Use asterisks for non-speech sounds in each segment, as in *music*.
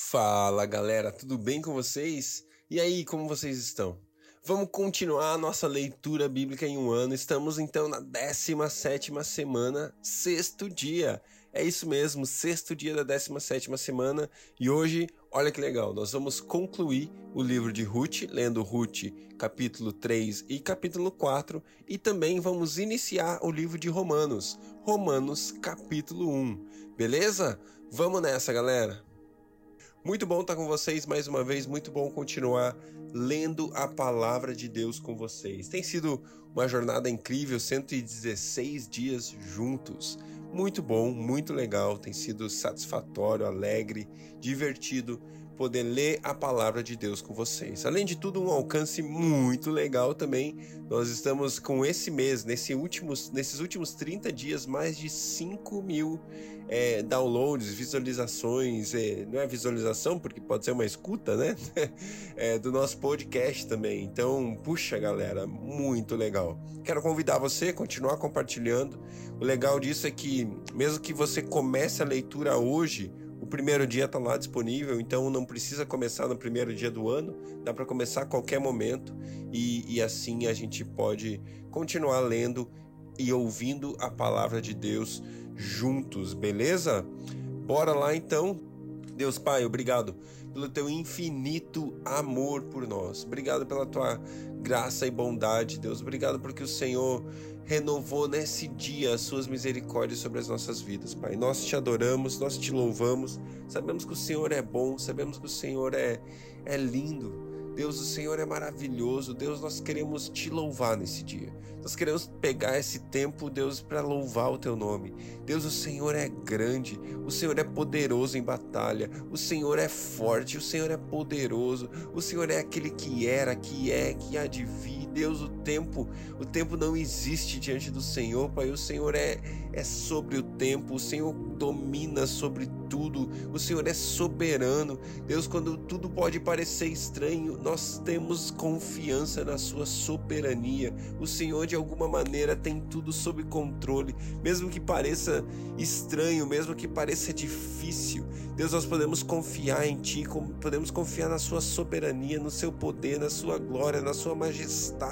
Fala galera, tudo bem com vocês? E aí, como vocês estão? Vamos continuar a nossa leitura bíblica em um ano. Estamos então na 17 semana, sexto dia. É isso mesmo, sexto dia da 17 semana. E hoje, olha que legal, nós vamos concluir o livro de Ruth, lendo Ruth capítulo 3 e capítulo 4. E também vamos iniciar o livro de Romanos, Romanos capítulo 1. Beleza? Vamos nessa, galera! Muito bom estar com vocês mais uma vez, muito bom continuar lendo a palavra de Deus com vocês. Tem sido uma jornada incrível, 116 dias juntos. Muito bom, muito legal, tem sido satisfatório, alegre, divertido poder ler a palavra de Deus com vocês. Além de tudo, um alcance muito legal também. Nós estamos com esse mês, nesse últimos, nesses últimos 30 dias, mais de 5 mil é, downloads, visualizações. É, não é visualização, porque pode ser uma escuta, né? *laughs* É, do nosso podcast também. Então, puxa, galera, muito legal. Quero convidar você a continuar compartilhando. O legal disso é que, mesmo que você comece a leitura hoje, o primeiro dia está lá disponível, então não precisa começar no primeiro dia do ano, dá para começar a qualquer momento e, e assim a gente pode continuar lendo e ouvindo a palavra de Deus juntos, beleza? Bora lá então. Deus Pai, obrigado pelo teu infinito amor por nós. Obrigado pela tua graça e bondade, Deus. Obrigado porque o Senhor renovou nesse dia as suas misericórdias sobre as nossas vidas, Pai. Nós te adoramos, nós te louvamos. Sabemos que o Senhor é bom, sabemos que o Senhor é, é lindo. Deus, o Senhor é maravilhoso. Deus, nós queremos te louvar nesse dia. Nós queremos pegar esse tempo, Deus, para louvar o teu nome. Deus, o Senhor é grande. O Senhor é poderoso em batalha. O Senhor é forte. O Senhor é poderoso. O Senhor é aquele que era, que é, que há de vir. Deus, o tempo, o tempo não existe diante do Senhor, Pai. O Senhor é, é sobre o tempo. O Senhor domina sobre tudo. O Senhor é soberano. Deus, quando tudo pode parecer estranho, nós temos confiança na sua soberania. O Senhor de alguma maneira tem tudo sob controle, mesmo que pareça estranho, mesmo que pareça difícil. Deus, nós podemos confiar em ti, podemos confiar na sua soberania, no seu poder, na sua glória, na sua majestade.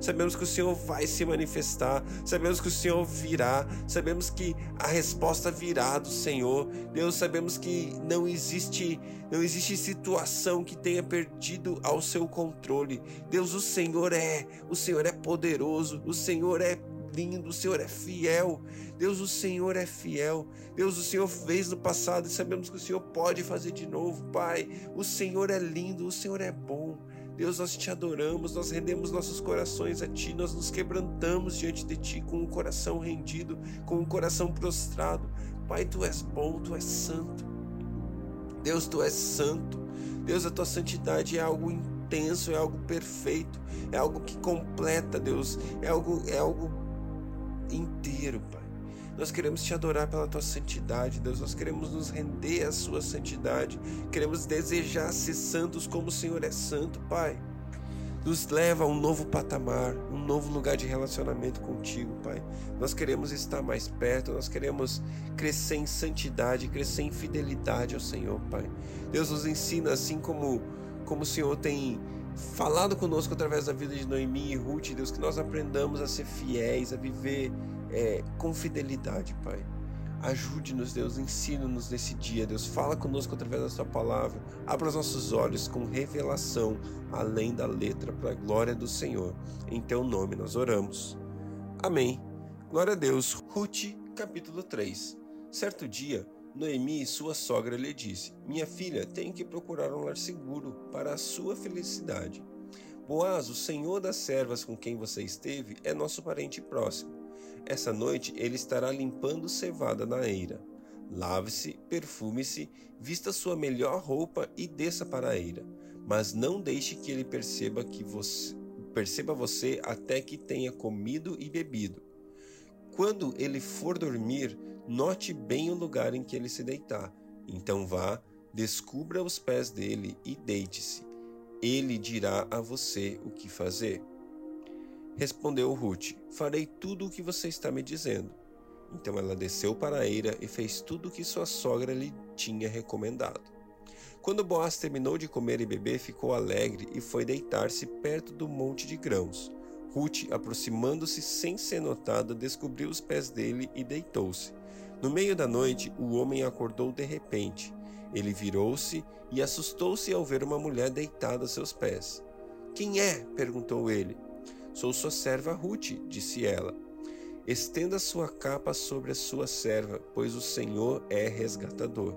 Sabemos que o Senhor vai se manifestar, sabemos que o Senhor virá, sabemos que a resposta virá do Senhor. Deus, sabemos que não existe, não existe situação que tenha perdido ao seu controle. Deus, o Senhor é, o Senhor é poderoso, o Senhor é lindo, o Senhor é fiel. Deus, o Senhor é fiel. Deus, o Senhor fez no passado e sabemos que o Senhor pode fazer de novo, Pai. O Senhor é lindo, o Senhor é bom. Deus, nós te adoramos, nós rendemos nossos corações a Ti, nós nos quebrantamos diante de Ti com o coração rendido, com o coração prostrado. Pai, Tu és bom, Tu és santo. Deus, Tu és santo. Deus, a Tua santidade é algo intenso, é algo perfeito, é algo que completa, Deus, é algo, é algo inteiro, Pai. Nós queremos te adorar pela tua santidade, Deus. Nós queremos nos render à sua santidade. Queremos desejar ser santos como o Senhor é santo, Pai. Nos leva a um novo patamar, um novo lugar de relacionamento contigo, Pai. Nós queremos estar mais perto, nós queremos crescer em santidade, crescer em fidelidade ao Senhor, Pai. Deus nos ensina assim como como o Senhor tem falado conosco através da vida de Noemi e Ruth, Deus, que nós aprendamos a ser fiéis, a viver é, com fidelidade, Pai. Ajude-nos, Deus, ensina-nos nesse dia, Deus. Fala conosco através da Sua palavra. Abra os nossos olhos com revelação, além da letra, para a glória do Senhor. Em Teu nome nós oramos. Amém. Glória a Deus. Ruth, capítulo 3. Certo dia, Noemi, sua sogra, lhe disse: Minha filha, tem que procurar um lar seguro para a sua felicidade. Boaz, o senhor das servas com quem você esteve, é nosso parente próximo. Essa noite ele estará limpando cevada na eira. Lave-se, perfume-se, vista sua melhor roupa e desça para a eira. Mas não deixe que ele perceba que você perceba você até que tenha comido e bebido. Quando ele for dormir, note bem o lugar em que ele se deitar. Então vá, descubra os pés dele e deite-se. Ele dirá a você o que fazer. Respondeu Ruth: Farei tudo o que você está me dizendo. Então ela desceu para a eira e fez tudo o que sua sogra lhe tinha recomendado. Quando Boaz terminou de comer e beber, ficou alegre e foi deitar-se perto do monte de grãos. Ruth, aproximando-se sem ser notada, descobriu os pés dele e deitou-se. No meio da noite, o homem acordou de repente. Ele virou-se e assustou-se ao ver uma mulher deitada a seus pés. Quem é? perguntou ele. Sou sua serva Ruth, disse ela. Estenda sua capa sobre a sua serva, pois o Senhor é resgatador.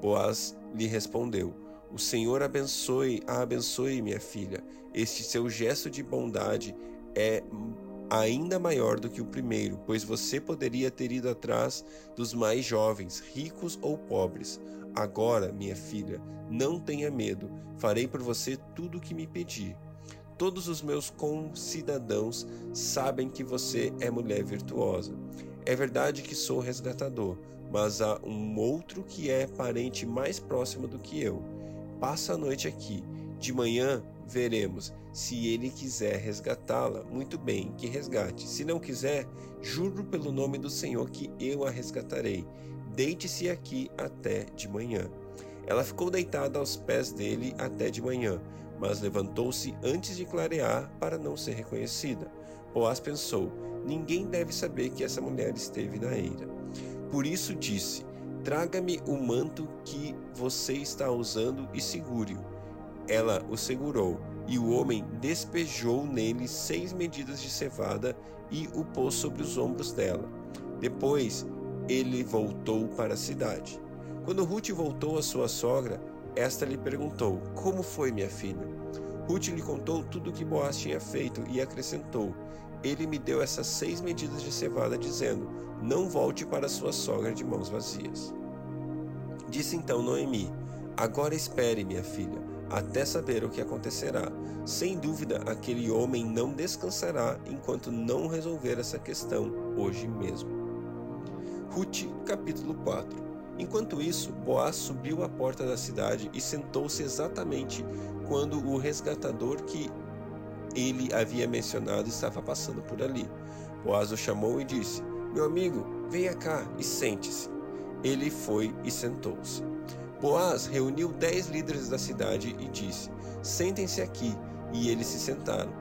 Boaz lhe respondeu: O Senhor abençoe, a abençoe, minha filha. Este seu gesto de bondade é ainda maior do que o primeiro, pois você poderia ter ido atrás dos mais jovens, ricos ou pobres. Agora, minha filha, não tenha medo, farei por você tudo o que me pedir. Todos os meus concidadãos sabem que você é mulher virtuosa. É verdade que sou resgatador, mas há um outro que é parente mais próximo do que eu. Passa a noite aqui. De manhã veremos. Se ele quiser resgatá-la, muito bem, que resgate. Se não quiser, juro pelo nome do Senhor que eu a resgatarei. Deite-se aqui até de manhã. Ela ficou deitada aos pés dele até de manhã, mas levantou-se antes de clarear para não ser reconhecida. Boaz pensou: ninguém deve saber que essa mulher esteve na eira. Por isso disse: Traga-me o manto que você está usando e segure-o. Ela o segurou, e o homem despejou nele seis medidas de cevada e o pôs sobre os ombros dela. Depois ele voltou para a cidade. Quando Ruth voltou à sua sogra, esta lhe perguntou: Como foi, minha filha? Ruth lhe contou tudo o que Boaz tinha feito e acrescentou: Ele me deu essas seis medidas de cevada, dizendo: Não volte para sua sogra de mãos vazias. Disse então Noemi: Agora espere, minha filha até saber o que acontecerá. Sem dúvida, aquele homem não descansará enquanto não resolver essa questão hoje mesmo. Ruth, capítulo 4 Enquanto isso, Boaz subiu à porta da cidade e sentou-se exatamente quando o resgatador que ele havia mencionado estava passando por ali. Boaz o chamou e disse: Meu amigo, venha cá e sente-se. Ele foi e sentou-se. Boaz reuniu dez líderes da cidade e disse: Sentem-se aqui. E eles se sentaram.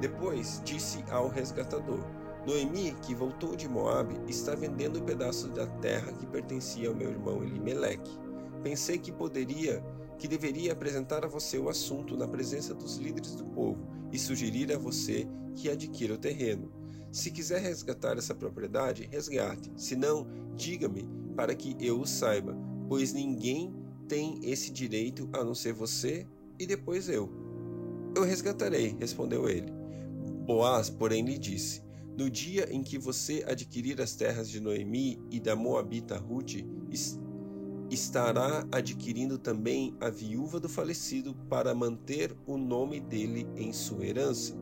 Depois disse ao resgatador: Noemi, que voltou de Moabe, está vendendo um pedaço da terra que pertencia ao meu irmão Elimeleque. Pensei que poderia, que deveria apresentar a você o assunto na presença dos líderes do povo e sugerir a você que adquira o terreno. Se quiser resgatar essa propriedade, resgate. Se não, diga-me para que eu o saiba, pois ninguém tem esse direito a não ser você e depois eu. Eu resgatarei, respondeu ele. Boaz, porém, lhe disse: No dia em que você adquirir as terras de Noemi e da Moabita Ruth, estará adquirindo também a viúva do falecido para manter o nome dele em sua herança.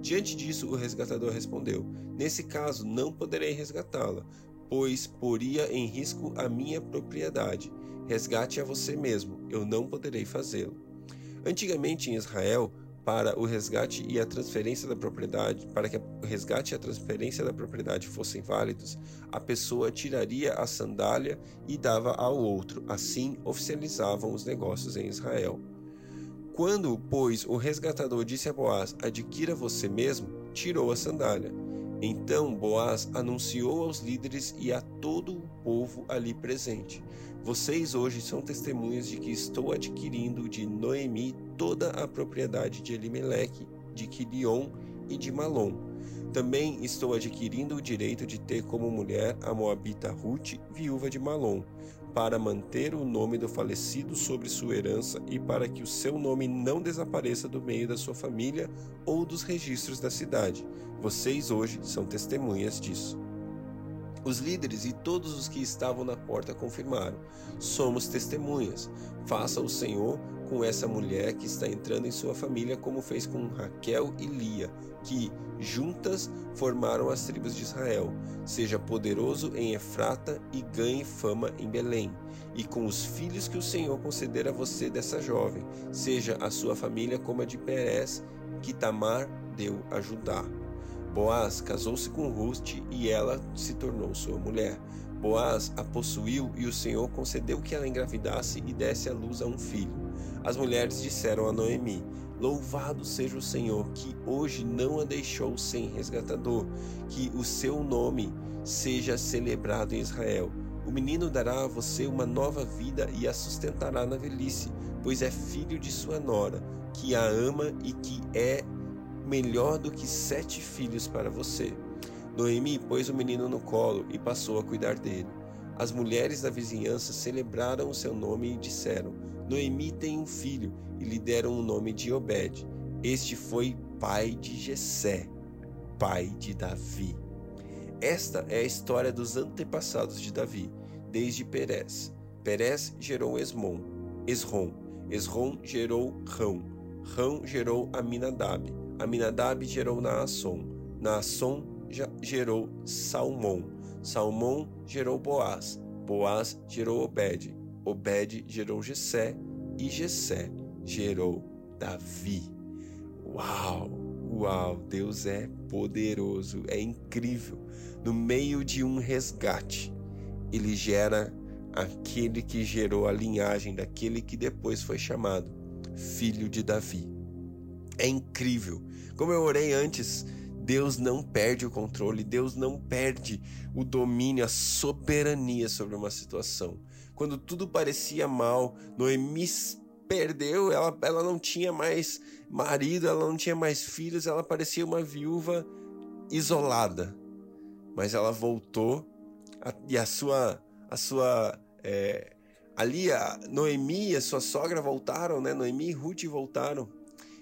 Diante disso, o resgatador respondeu: Nesse caso, não poderei resgatá-la, pois poria em risco a minha propriedade. Resgate a você mesmo, eu não poderei fazê-lo. Antigamente em Israel, para o resgate e a transferência da propriedade, para que o resgate e a transferência da propriedade fossem válidos, a pessoa tiraria a sandália e dava ao outro. Assim oficializavam os negócios em Israel. Quando, pois, o resgatador disse a Boaz: Adquira você mesmo, tirou a sandália. Então Boaz anunciou aos líderes e a todo o povo ali presente: Vocês hoje são testemunhas de que estou adquirindo de Noemi toda a propriedade de Elimeleque, de Quilion e de Malom. Também estou adquirindo o direito de ter como mulher a moabita Ruth, viúva de Malom, para manter o nome do falecido sobre sua herança e para que o seu nome não desapareça do meio da sua família ou dos registros da cidade. Vocês hoje são testemunhas disso. Os líderes e todos os que estavam na porta confirmaram: Somos testemunhas. Faça o Senhor com essa mulher que está entrando em sua família, como fez com Raquel e Lia, que juntas formaram as tribos de Israel. Seja poderoso em Efrata e ganhe fama em Belém. E com os filhos que o Senhor conceder a você dessa jovem, seja a sua família como a de Perez, que Tamar deu a Judá. Boaz casou-se com Ruth e ela se tornou sua mulher. Boaz a possuiu e o Senhor concedeu que ela engravidasse e desse à luz a um filho. As mulheres disseram a Noemi: Louvado seja o Senhor, que hoje não a deixou sem resgatador, que o seu nome seja celebrado em Israel. O menino dará a você uma nova vida e a sustentará na velhice, pois é filho de sua nora, que a ama e que é melhor do que sete filhos para você. Noemi pôs o menino no colo e passou a cuidar dele. As mulheres da vizinhança celebraram o seu nome e disseram: Noemi tem um filho, e lhe deram o nome de Obed. Este foi pai de Jessé, pai de Davi. Esta é a história dos antepassados de Davi, desde Perez. Perez gerou Esmon, Esrom. Esrom gerou Rão. Rão gerou Aminadab. Aminadab gerou Naasson. Naasson gerou Salmão. Salmão gerou Boaz. Boaz gerou Obed. Obed gerou Jessé. E Jessé gerou Davi. Uau! Uau! Deus é poderoso, é incrível. No meio de um resgate, ele gera aquele que gerou a linhagem daquele que depois foi chamado filho de Davi. É incrível. Como eu orei antes, Deus não perde o controle, Deus não perde o domínio, a soberania sobre uma situação. Quando tudo parecia mal, Noemi perdeu, ela, ela não tinha mais marido, ela não tinha mais filhos, ela parecia uma viúva isolada. Mas ela voltou e a sua, a sua é, ali a Noemi e a sua sogra voltaram, né? Noemi e Ruth voltaram.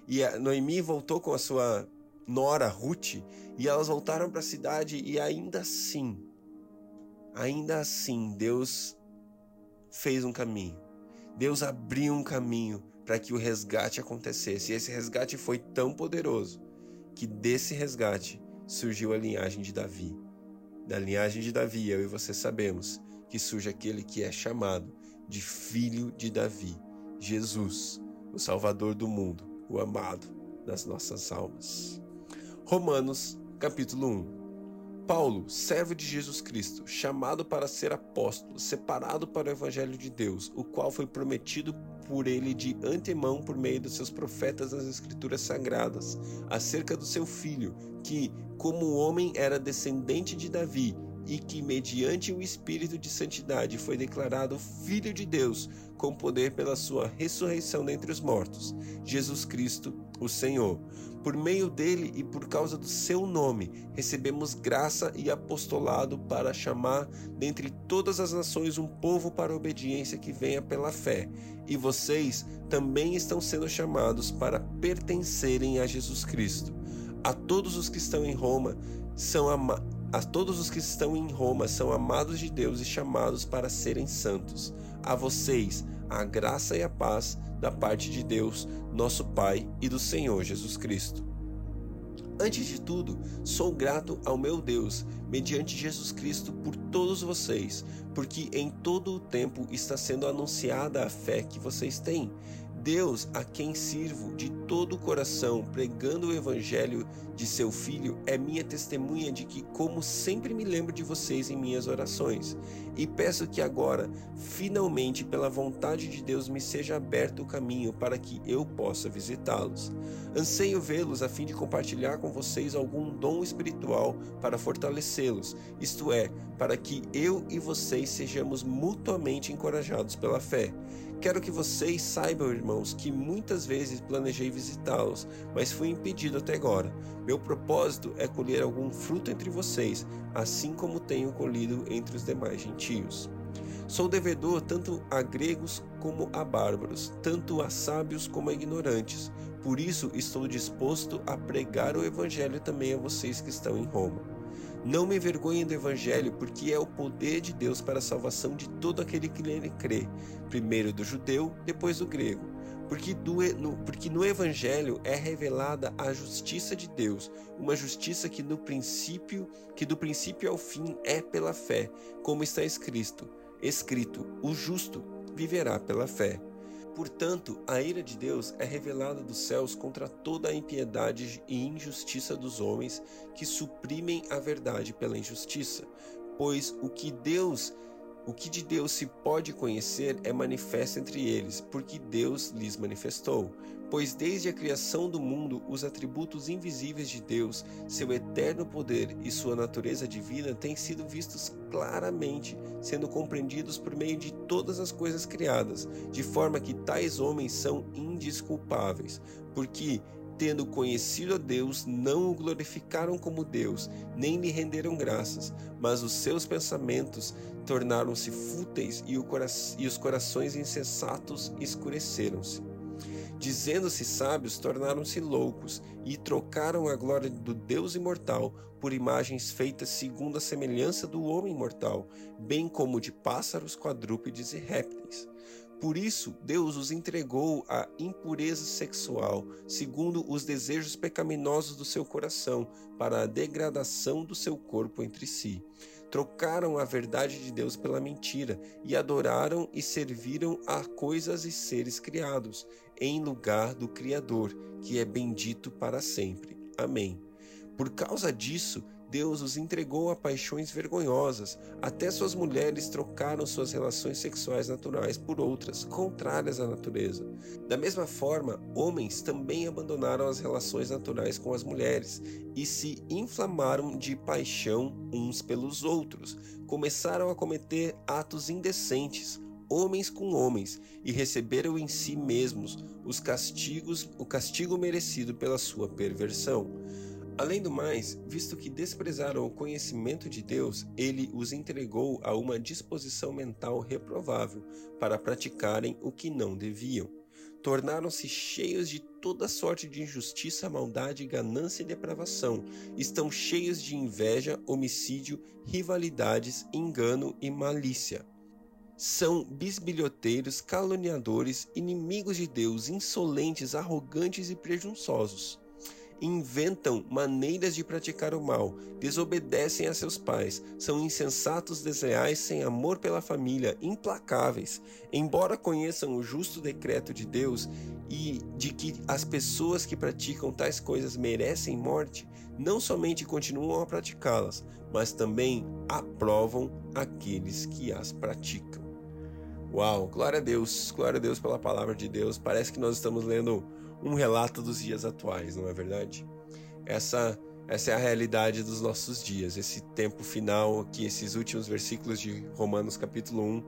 E a Noemi voltou com a sua nora Ruth e elas voltaram para a cidade e ainda assim, ainda assim Deus fez um caminho. Deus abriu um caminho para que o resgate acontecesse. E esse resgate foi tão poderoso que desse resgate surgiu a linhagem de Davi. Da linhagem de Davi, eu e você sabemos que surge aquele que é chamado de filho de Davi, Jesus, o Salvador do mundo, o amado das nossas almas. Romanos, capítulo 1. Paulo, servo de Jesus Cristo, chamado para ser apóstolo, separado para o evangelho de Deus, o qual foi prometido por ele de antemão por meio dos seus profetas nas escrituras sagradas, acerca do seu filho, que, como homem, era descendente de Davi e que, mediante o Espírito de Santidade, foi declarado Filho de Deus, com poder pela sua ressurreição dentre os mortos, Jesus Cristo, o Senhor. Por meio dele e por causa do seu nome, recebemos graça e apostolado para chamar dentre todas as nações um povo para a obediência que venha pela fé. E vocês também estão sendo chamados para pertencerem a Jesus Cristo. A todos os que estão em Roma, são a todos os que estão em Roma são amados de Deus e chamados para serem santos. A vocês, a graça e a paz da parte de Deus, nosso Pai e do Senhor Jesus Cristo. Antes de tudo, sou grato ao meu Deus, mediante Jesus Cristo, por todos vocês, porque em todo o tempo está sendo anunciada a fé que vocês têm. Deus, a quem sirvo de todo o coração, pregando o evangelho de seu filho, é minha testemunha de que, como sempre me lembro de vocês em minhas orações, e peço que agora, finalmente, pela vontade de Deus, me seja aberto o caminho para que eu possa visitá-los. Anseio vê-los a fim de compartilhar com vocês algum dom espiritual para fortalecê-los, isto é, para que eu e vocês sejamos mutuamente encorajados pela fé. Quero que vocês saibam, irmãos, que muitas vezes planejei visitá-los, mas fui impedido até agora. Meu propósito é colher algum fruto entre vocês, assim como tenho colhido entre os demais gentios. Sou devedor tanto a gregos como a bárbaros, tanto a sábios como a ignorantes. Por isso estou disposto a pregar o evangelho também a vocês que estão em Roma. Não me envergonhe do Evangelho, porque é o poder de Deus para a salvação de todo aquele que nele crê, primeiro do judeu, depois do grego. Porque, do, no, porque no Evangelho é revelada a justiça de Deus, uma justiça que no princípio, que do princípio ao fim é pela fé, como está escrito: escrito, o justo viverá pela fé. Portanto, a ira de Deus é revelada dos céus contra toda a impiedade e injustiça dos homens que suprimem a verdade pela injustiça. Pois o que Deus O que de Deus se pode conhecer é manifesto entre eles, porque Deus lhes manifestou. Pois desde a criação do mundo, os atributos invisíveis de Deus, seu eterno poder e sua natureza divina têm sido vistos claramente, sendo compreendidos por meio de todas as coisas criadas, de forma que tais homens são indisculpáveis, porque tendo conhecido a Deus, não o glorificaram como Deus, nem lhe renderam graças, mas os seus pensamentos tornaram-se fúteis e, e os corações insensatos escureceram-se. Dizendo-se sábios, tornaram-se loucos e trocaram a glória do Deus imortal por imagens feitas segundo a semelhança do homem mortal, bem como de pássaros, quadrúpedes e répteis. Por isso, Deus os entregou à impureza sexual, segundo os desejos pecaminosos do seu coração, para a degradação do seu corpo entre si. Trocaram a verdade de Deus pela mentira e adoraram e serviram a coisas e seres criados, em lugar do Criador, que é bendito para sempre. Amém. Por causa disso, Deus os entregou a paixões vergonhosas. Até suas mulheres trocaram suas relações sexuais naturais por outras, contrárias à natureza. Da mesma forma, homens também abandonaram as relações naturais com as mulheres e se inflamaram de paixão uns pelos outros. Começaram a cometer atos indecentes, homens com homens, e receberam em si mesmos os castigos, o castigo merecido pela sua perversão. Além do mais, visto que desprezaram o conhecimento de Deus, ele os entregou a uma disposição mental reprovável para praticarem o que não deviam. Tornaram-se cheios de toda sorte de injustiça, maldade, ganância e depravação. Estão cheios de inveja, homicídio, rivalidades, engano e malícia. São bisbilhoteiros, caluniadores, inimigos de Deus, insolentes, arrogantes e presunçosos inventam maneiras de praticar o mal, desobedecem a seus pais, são insensatos, desleais, sem amor pela família, implacáveis. Embora conheçam o justo decreto de Deus e de que as pessoas que praticam tais coisas merecem morte, não somente continuam a praticá-las, mas também aprovam aqueles que as praticam. Uau, glória a Deus, glória a Deus pela palavra de Deus. Parece que nós estamos lendo um relato dos dias atuais, não é verdade? Essa essa é a realidade dos nossos dias, esse tempo final que esses últimos versículos de Romanos capítulo 1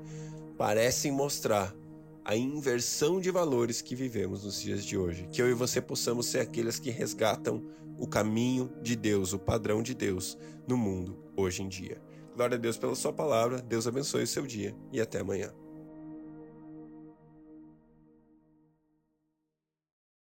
parecem mostrar a inversão de valores que vivemos nos dias de hoje. Que eu e você possamos ser aqueles que resgatam o caminho de Deus, o padrão de Deus no mundo hoje em dia. Glória a Deus pela sua palavra, Deus abençoe o seu dia e até amanhã.